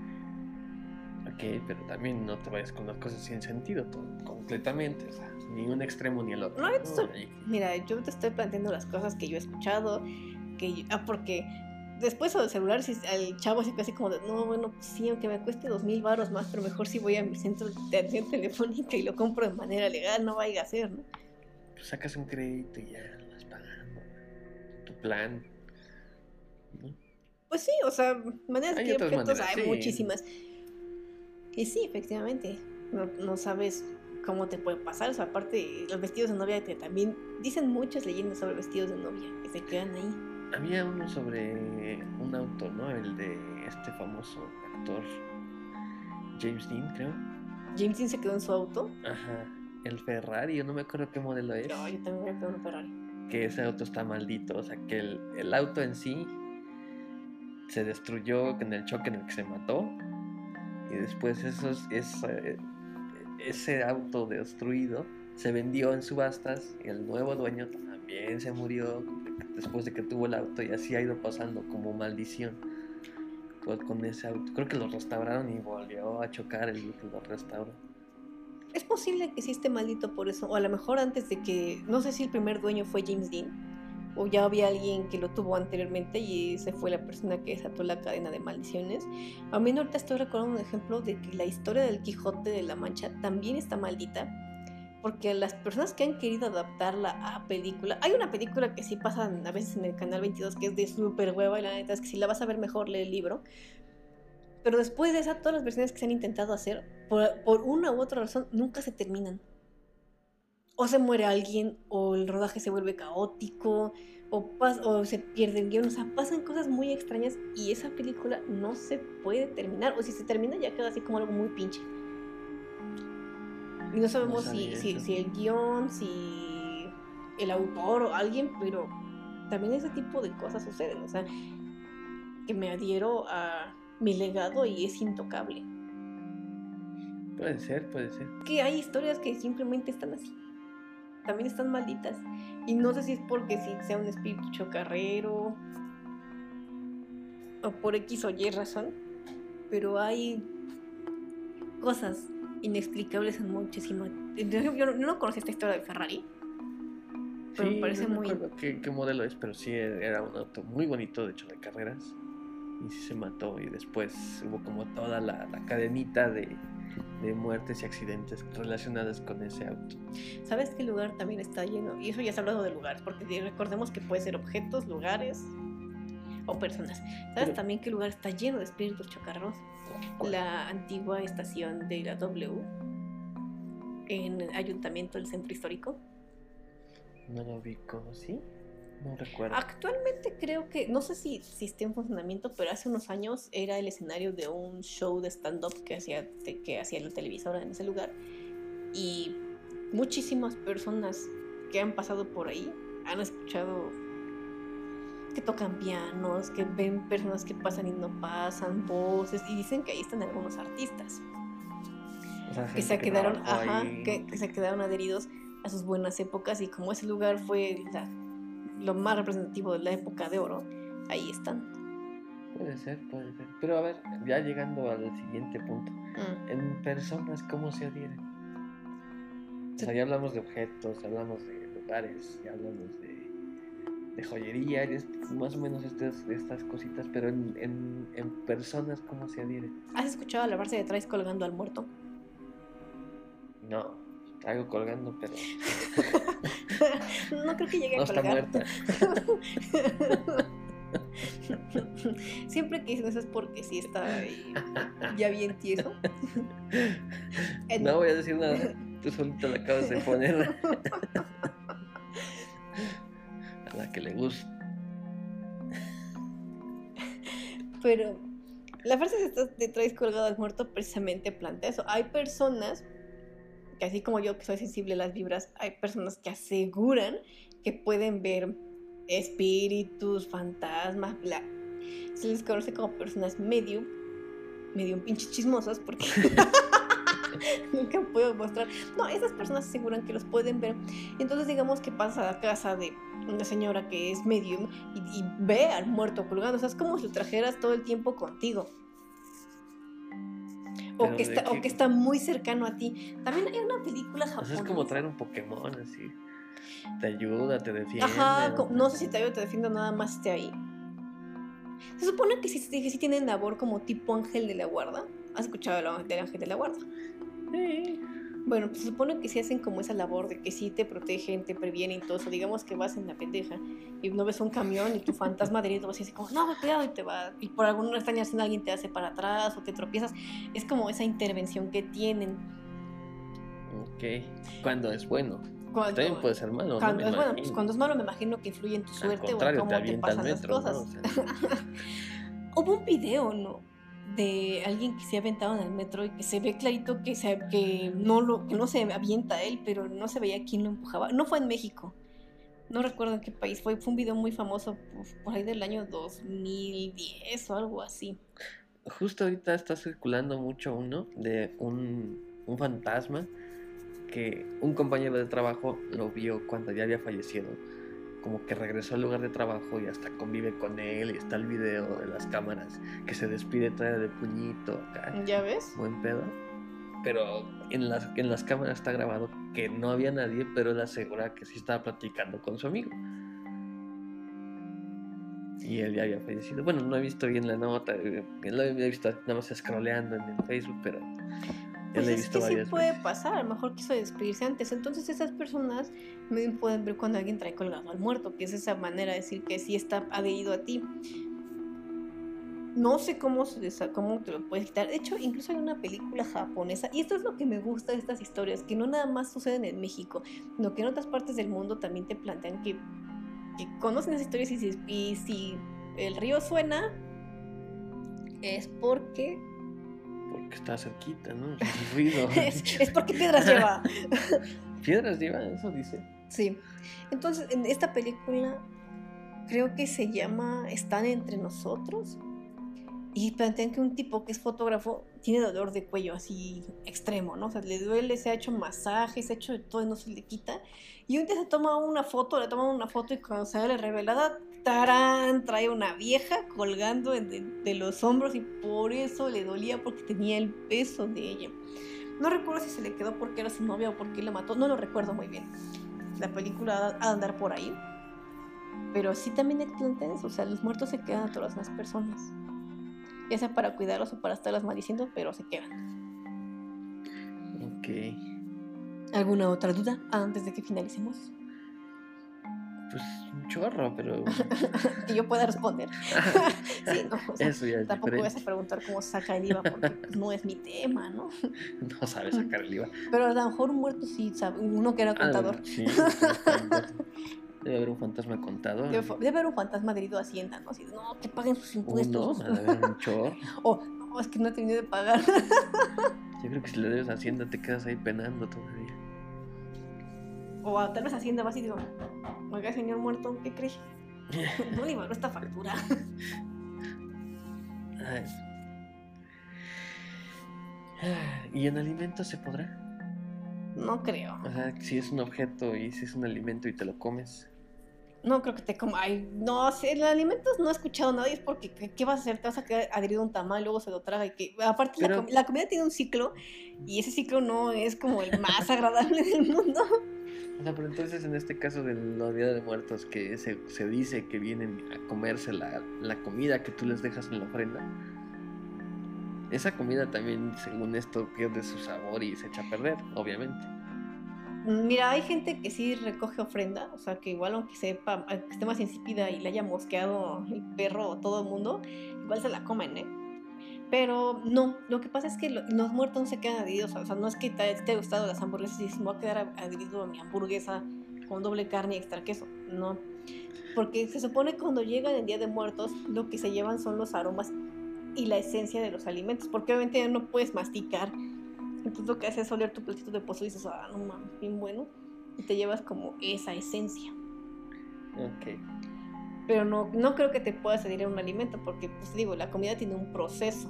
Ok, pero también no te vayas con las cosas sin sentido, todo, completamente. O sea, ni un extremo ni el otro. No, estoy- Mira, yo te estoy planteando las cosas que yo he escuchado, que yo- ah, porque después del celular, si al chavo así casi como de, no, bueno, pues sí, aunque me cueste dos mil baros más, pero mejor si voy a mi centro de atención telefónica y lo compro de manera legal, no vaya a ser, ¿no? pues sacas un crédito y ya lo vas pagando. Tu plan. Pues sí, o sea, maneras Hay que objetos maneras, hay sí. muchísimas. Y sí, efectivamente, no, no sabes cómo te puede pasar, o sea, aparte los vestidos de novia que también dicen muchas leyendas sobre vestidos de novia que se quedan ahí. Había uno sobre un auto, ¿no? El de este famoso actor James Dean, creo. James Dean se quedó en su auto. Ajá. El Ferrari, yo no me acuerdo qué modelo es. No, yo también a quedar en un Ferrari. que ese auto está maldito, o sea, que el, el auto en sí se destruyó en el choque en el que se mató y después esos, ese, ese auto destruido se vendió en subastas y el nuevo dueño también se murió después de que tuvo el auto y así ha ido pasando como maldición con ese auto. Creo que lo restauraron y volvió a chocar el que lo restauró. Es posible que sí esté maldito por eso, o a lo mejor antes de que, no sé si el primer dueño fue James Dean, o ya había alguien que lo tuvo anteriormente y esa fue la persona que desató la cadena de maldiciones. A mí ahorita estoy recordando un ejemplo de que la historia del Quijote de la Mancha también está maldita porque las personas que han querido adaptarla a película, hay una película que sí pasa a veces en el canal 22 que es de súper hueva y la neta es que si la vas a ver mejor lee el libro. Pero después de esa, todas las versiones que se han intentado hacer, por, por una u otra razón, nunca se terminan. O se muere alguien, o el rodaje se vuelve caótico, o, o se pierde el guion, o sea, pasan cosas muy extrañas y esa película no se puede terminar, o si se termina ya queda así como algo muy pinche. Y no sabemos si, si, el guion, si el autor o alguien, pero también ese tipo de cosas suceden. O sea, que me adhiero a mi legado y es intocable. Puede ser, puede ser. Que hay historias que simplemente están así. También están malditas. Y no sé si es porque si sea un espíritu chocarrero o por X o Y razón, pero hay cosas inexplicables en muchísimo. Yo no, conocí esta historia de Ferrari. Pero me parece muy. Qué, qué modelo es, pero sí era un auto muy bonito, de hecho, de carreras. Y sí se mató. Y después hubo como toda la, la cadenita de, de muertes y accidentes relacionadas con ese auto. ¿Sabes qué lugar también está lleno? Y eso ya se ha hablado de lugares, porque recordemos que puede ser objetos, lugares o personas. ¿Sabes también qué lugar está lleno de espíritus chocarros? la antigua estación de la W en el ayuntamiento del centro histórico. No lo ubico, ¿sí? No recuerdo. Actualmente creo que, no sé si, si está en funcionamiento, pero hace unos años era el escenario de un show de stand-up que hacía, que hacía la televisora en ese lugar. Y muchísimas personas que han pasado por ahí han escuchado que tocan pianos, que ven personas que pasan y no pasan, voces, y dicen que ahí están algunos artistas. que se quedaron, ajá, que, se quedaron adheridos a sus buenas épocas y como ese lugar fue lo más representativo de la época de oro, ahí están. Puede ser, puede ser. Pero a ver, ya llegando al siguiente punto, mm. en personas, ¿cómo se adhieren? O sea, ya hablamos de objetos, hablamos de lugares, ya hablamos de de joyería, más o menos estas, estas cositas, pero en, en, personas, ¿cómo se adhiere? ¿Has escuchado hablarse de traes colgando al muerto? No, traigo colgando, pero. no creo que llegue a colgar. Está muerta. Siempre que dicen eso es porque sí está ya bien tieso. no voy a decir nada, tú solito la acabas de poner la que le gusta. Pero la frase de traes colgado al muerto precisamente plantea eso. Hay personas que así como yo que soy sensible a las vibras, hay personas que aseguran que pueden ver espíritus, fantasmas, bla. Se les conoce como personas medio, medio pinche chismosas porque nunca puedo mostrar. No, esas personas aseguran que los pueden ver. Entonces digamos que pasa a casa de una señora que es medium y, ve al muerto colgando. O sea, es como si lo trajeras todo el tiempo contigo. O que, está, o que está muy cercano a ti. También hay una película japonesa. es como traer un Pokémon así. Te ayuda, te defiende. Ajá, no sé si te ayuda te defiende, nada más esté ahí. Se supone que sí, sí tienen labor como tipo ángel de la guarda. ¿Has escuchado del ángel de la guarda? Sí. Bueno, pues se supone que si hacen como esa labor de que sí te protegen, te previenen y todo eso. Digamos que vas en la pendeja y no ves un camión y tu fantasma de vas a decir como, no, cuidado y te va. Y por alguna extraña razón alguien te hace para atrás o te tropiezas. Es como esa intervención que tienen. Ok. Cuando es bueno. También puede ser malo. Cuando es bueno, pues cuando es malo me imagino que influye en tu suerte o en cómo te, te pasan las cosas. Hubo un video, ¿no? De alguien que se ha aventado en el metro y que se ve clarito que, se, que, no, lo, que no se avienta él, pero no se veía quién lo empujaba. No fue en México, No recuerdo en qué país fue. Fue un video muy famoso pues, por ahí del año 2010 o algo así. Justo ahorita está circulando mucho uno de un, un fantasma que un compañero de trabajo lo vio cuando ya había fallecido. Como que regresó al lugar de trabajo y hasta convive con él y está el video de las cámaras que se despide todavía de puñito acá. ¿Ya ves? Buen pedo. Pero en las, en las cámaras está grabado que no había nadie, pero él asegura que sí estaba platicando con su amigo. Y él ya había fallecido. Bueno, no he visto bien la nota, eh, lo he visto nada más scrolleando en el Facebook, pero Pues es visto que sí varias puede veces. pasar, a lo mejor quiso despedirse antes. Entonces esas personas pueden ver cuando alguien trae colgado al muerto, que es esa manera de decir que sí está adherido a ti. No sé cómo, cómo te lo puedes quitar. De hecho, incluso hay una película japonesa, y esto es lo que me gusta de estas historias, que no nada más suceden en México, sino que en otras partes del mundo también te plantean que, que conocen esas historias y si, y si el río suena, es porque Porque está cerquita, ¿no? El ruido. es, es porque piedras lleva. Piedras lleva, eso dice. Sí. Entonces, en esta película creo que se llama Están entre nosotros. Y plantean que un tipo que es fotógrafo tiene dolor de cuello así extremo, ¿no? O sea, le duele, se ha hecho masajes, se ha hecho de todo y no se le quita. Y un día se toma una foto, le toma una foto y cuando se ve la revelada, ¡tarán! Trae una vieja colgando en- de, de los hombros y por eso le dolía porque tenía el peso de ella. No recuerdo si se le quedó porque era su novia o porque la mató, no lo recuerdo muy bien. La película ha de andar por ahí. Pero sí también o sea, los muertos se quedan a todas las personas. Ya sea para cuidarlos o para estarlas maldiciendo, pero se quedan. Ok. ¿Alguna otra duda antes de que finalicemos? Pues un chorro, pero. que yo pueda responder. sí, no, o sea, Eso ya es tampoco voy a diferente. preguntar cómo saca el IVA porque pues, no es mi tema, ¿no? No sabe sacar el IVA. Pero a lo mejor un muerto sí sabe, uno que era Ah, contador. sí. Debe haber un fantasma contador. Debe, debe haber un fantasma adherido a Hacienda, ¿no? Así, no, que paguen sus impuestos. ha de haber un chorro. o, no, es que no he tenido de pagar. Yo creo que si le debes a Hacienda te quedas ahí penando todavía. O a tal vez Hacienda vas y digo, oiga, señor muerto, ¿qué cree? no le valoro esta factura. Ay. ¿Y en alimentos se podrá? no creo. O sea, si es un objeto y si es un alimento y te lo comes. No creo que te coma. Ay, no sé, los alimentos no he escuchado a nadie. Es porque, ¿qué, qué vas a hacer? Te vas a quedar adherido a un tamal, luego se lo traga. Y que, aparte, la, Pero- com- la comida tiene un ciclo y ese ciclo no es como el más agradable del mundo. O sea, pero entonces en este caso de la Día de Muertos que se, se dice que vienen a comerse la, la comida que tú les dejas en la ofrenda, esa comida también, según esto, pierde su sabor y se echa a perder, obviamente. Mira, hay gente que sí recoge ofrenda, o sea, que igual aunque sepa, aunque esté más insípida y le haya mosqueado el perro o todo el mundo, igual se la comen, ¿eh? Pero no, lo que pasa es que lo- los muertos no se quedan adheridos, o sea, no es que te, te haya gustado las hamburguesas y dices, me voy a quedar adherido a mi hamburguesa con doble carne y extra queso, no. Porque se supone que cuando llegan el Día de Muertos, lo que se llevan son los aromas y la esencia de los alimentos, porque obviamente ya no puedes masticar entonces lo que haces es oler tu platito de pozo y dices, ah, no mames, bien bueno. Y te llevas como esa esencia. Ok. Pero no, no creo que te puedas adherir a un alimento porque, pues digo, la comida tiene un proceso.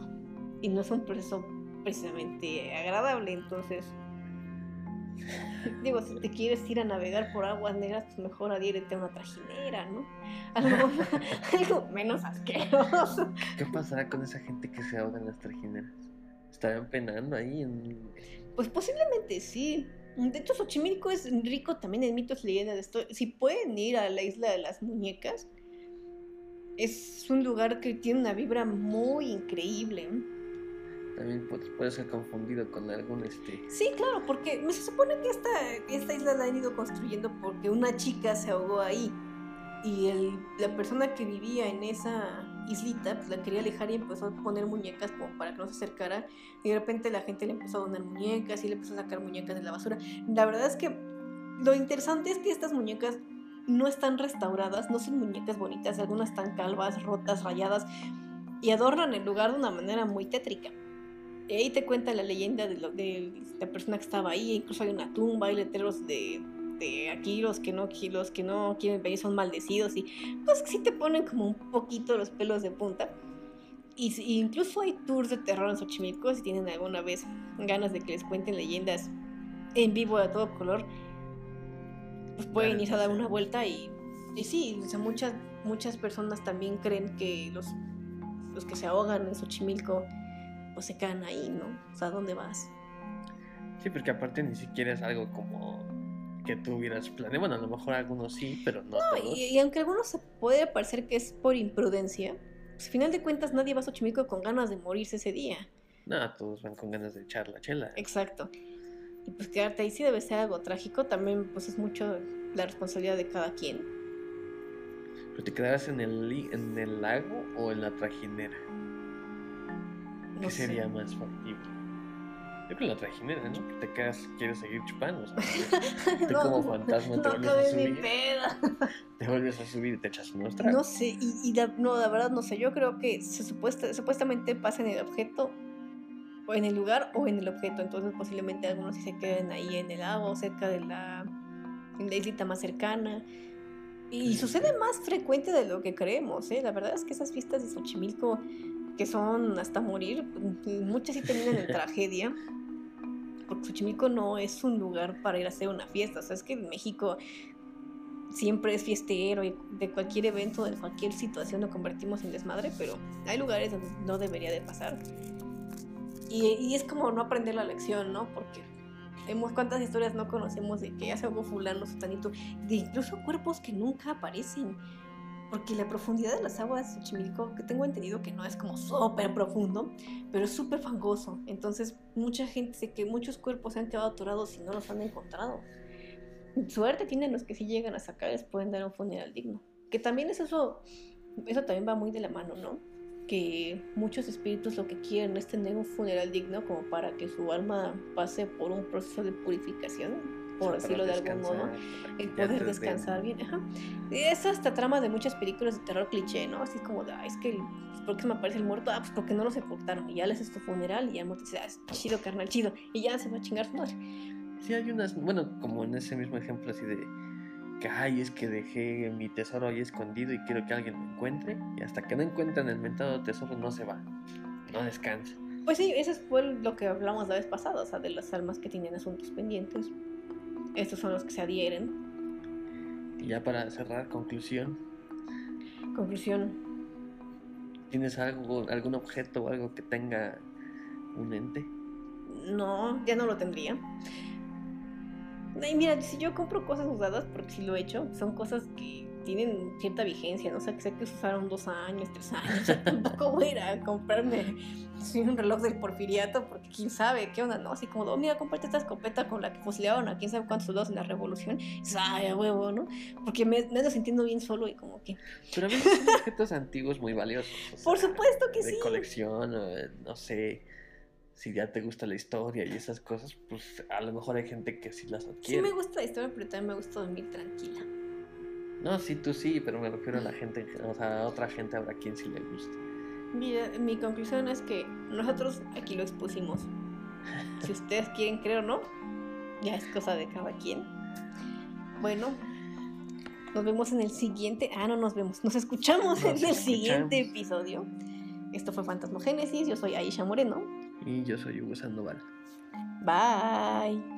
Y no es un proceso precisamente agradable. Entonces, digo, si te quieres ir a navegar por aguas negras, pues mejor adhiérete a una trajinera, ¿no? Algo, algo menos asqueroso. ¿Qué pasará con esa gente que se ahoga en las trajineras? ¿Estarán penando ahí en... Pues posiblemente sí. De hecho, Xochimilco es rico también en mitos y leyendas. Si pueden ir a la isla de las muñecas, es un lugar que tiene una vibra muy increíble. También puede, ser confundido con algún este... Sí, claro, porque se supone que esta, esta isla la han ido construyendo porque una chica se ahogó ahí. Y el- la persona que vivía en esa islita pues, la quería alejar y empezó a poner muñecas como para que no se acercara. Y de repente la gente le empezó a donar muñecas y le empezó a sacar muñecas de la basura. La verdad es que lo interesante es que estas muñecas no están restauradas, no son muñecas bonitas, algunas están calvas, rotas, rayadas y adornan el lugar de una manera muy tétrica. Y ahí te cuenta la leyenda de, de la persona que estaba ahí, incluso hay una tumba, hay letreros de este, aquí los que no, los que no quieren venir son maldecidos y pues sí te ponen como un poquito los pelos de punta. Y, incluso hay tours de terror en Xochimilco si tienen alguna vez ganas de que les cuenten leyendas en vivo de todo color, pueden ir a dar una vuelta y, y sí, o sea, muchas, muchas personas también creen que los, los que se ahogan en Xochimilco pues se quedan ahí, ¿no? O sea, ¿dónde vas? Sí, porque aparte ni siquiera es algo como que tú hubieras planeado. Bueno, a lo mejor algunos sí, pero no, todos. Y, aunque algunos se puede parecer que es por imprudencia, pues al final de cuentas nadie va a Xochimilco con ganas de morirse ese día. No, todos van con ganas de echar la chela. Exacto. Y pues quedarte ahí sí debe ser algo trágico. También pues es mucho la responsabilidad de cada quien. ¿Pero te quedarás en el, en el lago o en la trajinera? ¿Qué sería más factible? Yo creo que la trajinera, ¿no? Que te quedas, quieres seguir chupando. O sea, tú como fantasma te vuelves a subir. Te vuelves a subir y te echas unos tragos. No sé, y, no, la verdad no sé. Yo creo que se supuesta, supuestamente pasa en el objeto, o en el lugar, o en el objeto. Entonces, posiblemente algunos sí se queden ahí en el lago, cerca de la, en la islita más cercana. Y sucede más frecuente de lo que creemos, ¿eh? La verdad es que esas fiestas de Xochimilco que son hasta morir, muchas sí terminan en tragedia, porque Xochimilco no es un lugar para ir a hacer una fiesta, o sea, es que en México siempre es fiestero y de cualquier evento, de cualquier situación lo convertimos en desmadre, pero hay lugares donde no debería de pasar. Y, es como no aprender la lección, ¿no? Porque vemos cuántas historias no conocemos de que ya se algo fulano, sotanito, de incluso cuerpos que nunca aparecen. Porque la profundidad de las aguas de Xochimilco, que tengo entendido que no es como súper profundo, pero es súper fangoso. Entonces, mucha gente sé que muchos cuerpos se han quedado atorados y no los han encontrado. Suerte tienen los que sí llegan a sacar, les pueden dar un funeral digno. Que también es eso, eso también va muy de la mano, ¿no? Que muchos espíritus lo que quieren es tener un funeral digno como para que su alma pase por un proceso de purificación por decirlo de algún modo, el poder descansar bien. Ajá. Es hasta trama de muchas películas de terror cliché, ¿no? Así como de, es que, ¿por qué se me aparece el muerto? Ah, pues porque no lo sepultaron. Y ya le haces tu funeral y ya el muerto dice, ah, es chido, carnal, chido. Y ya se va a chingar su madre. Sí, hay unas, bueno, como en ese mismo ejemplo así de que, ay, es que dejé mi tesoro ahí escondido y quiero que alguien me encuentre. Y hasta que no encuentren el mentado tesoro no se va, no descansa. Pues sí, eso fue lo que hablamos la vez pasada, o sea, de las almas que tienen asuntos pendientes. Estos son los que se adhieren. Y ya para cerrar, conclusión. Conclusión. ¿Tienes algo, algún objeto o algo que tenga un ente? No, ya no lo tendría. Y mira, si yo compro cosas usadas, porque si lo he hecho, son cosas que tienen cierta vigencia, ¿no? O sea, que sé que usaron dos años, tres años. O sea, tampoco voy a ir a comprarme un reloj del porfiriato porque quién sabe qué onda, ¿no? Así como, oh, mira, comparte esta escopeta con la que fusilaron a quién sabe cuántos soldados en la revolución. Ay, a huevo, ¿no? Porque me, me ando sintiendo bien solo y como que. Pero a veces son objetos antiguos muy valiosos. Por supuesto que sí. De colección, no sé si ya te gusta la historia y esas cosas, pues a lo mejor hay gente que sí las adquiere. Sí me gusta la historia, pero también me gusta dormir tranquila. No, sí, tú sí, pero me refiero a la gente, o sea, a otra gente habrá quien sí le guste. Mira, mi conclusión es que nosotros aquí lo expusimos. Si ustedes quieren creer o no, ya es cosa de cada quien. Bueno, nos vemos en el siguiente. Ah, no nos vemos, nos escuchamos en el siguiente episodio. Esto fue Fantasmogénesis. Yo soy Aisha Moreno. Y yo soy Hugo Sandoval. Bye.